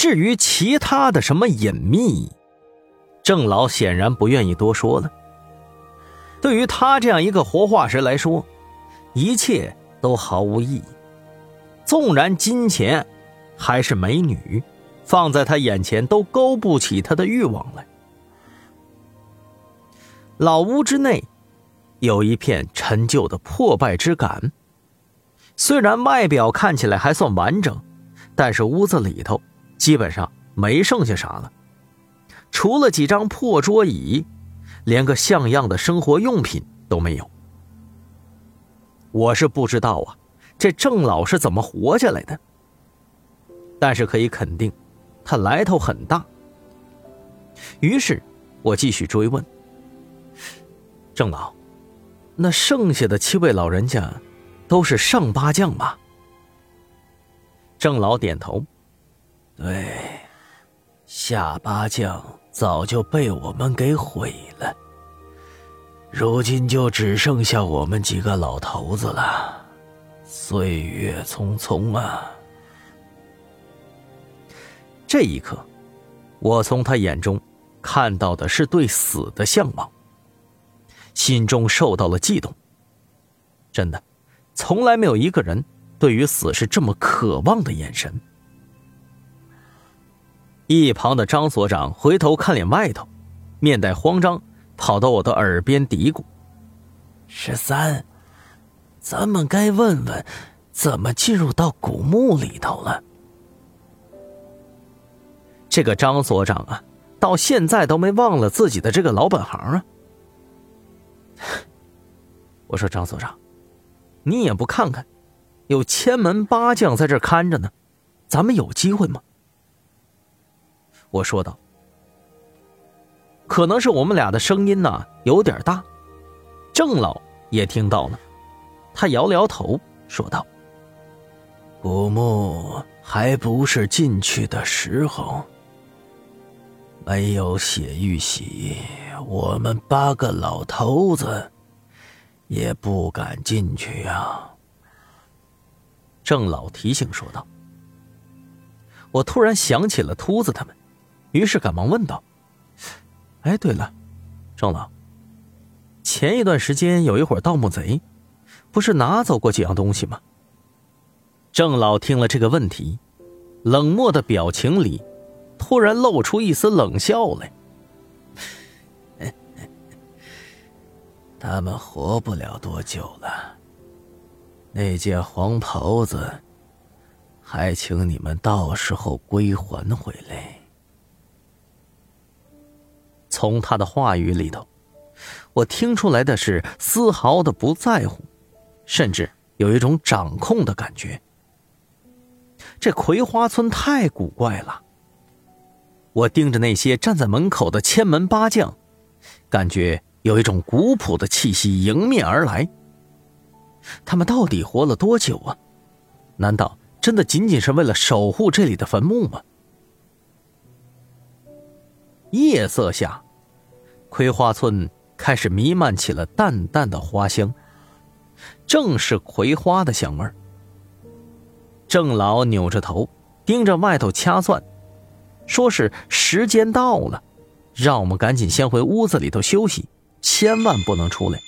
至于其他的什么隐秘，郑老显然不愿意多说了。对于他这样一个活化石来说，一切都毫无意义。纵然金钱还是美女，放在他眼前都勾不起他的欲望来。老屋之内，有一片陈旧的破败之感。虽然外表看起来还算完整，但是屋子里头基本上没剩下啥了，除了几张破桌椅，连个像样的生活用品都没有。我是不知道啊，这郑老是怎么活下来的。但是可以肯定，他来头很大。于是，我继续追问。郑老，那剩下的七位老人家，都是上八将吧？郑老点头，对，下八将早就被我们给毁了，如今就只剩下我们几个老头子了。岁月匆匆啊！这一刻，我从他眼中看到的是对死的向往。心中受到了悸动。真的，从来没有一个人对于死是这么渴望的眼神。一旁的张所长回头看脸外头，面带慌张，跑到我的耳边嘀咕：“十三，咱们该问问，怎么进入到古墓里头了。”这个张所长啊，到现在都没忘了自己的这个老本行啊。我说张所长，你也不看看，有千门八将在这看着呢，咱们有机会吗？我说道。可能是我们俩的声音呢有点大，郑老也听到了，他摇了摇头，说道：“古墓还不是进去的时候，没有血玉玺。”我们八个老头子也不敢进去呀。”郑老提醒说道。我突然想起了秃子他们，于是赶忙问道：“哎，对了，郑老，前一段时间有一伙盗墓贼，不是拿走过几样东西吗？”郑老听了这个问题，冷漠的表情里突然露出一丝冷笑来。他们活不了多久了。那件黄袍子，还请你们到时候归还回来。从他的话语里头，我听出来的是丝毫的不在乎，甚至有一种掌控的感觉。这葵花村太古怪了。我盯着那些站在门口的千门八将，感觉。有一种古朴的气息迎面而来。他们到底活了多久啊？难道真的仅仅是为了守护这里的坟墓吗？夜色下，葵花村开始弥漫起了淡淡的花香，正是葵花的香味儿。郑老扭着头盯着外头掐算，说是时间到了，让我们赶紧先回屋子里头休息。千万不能出来。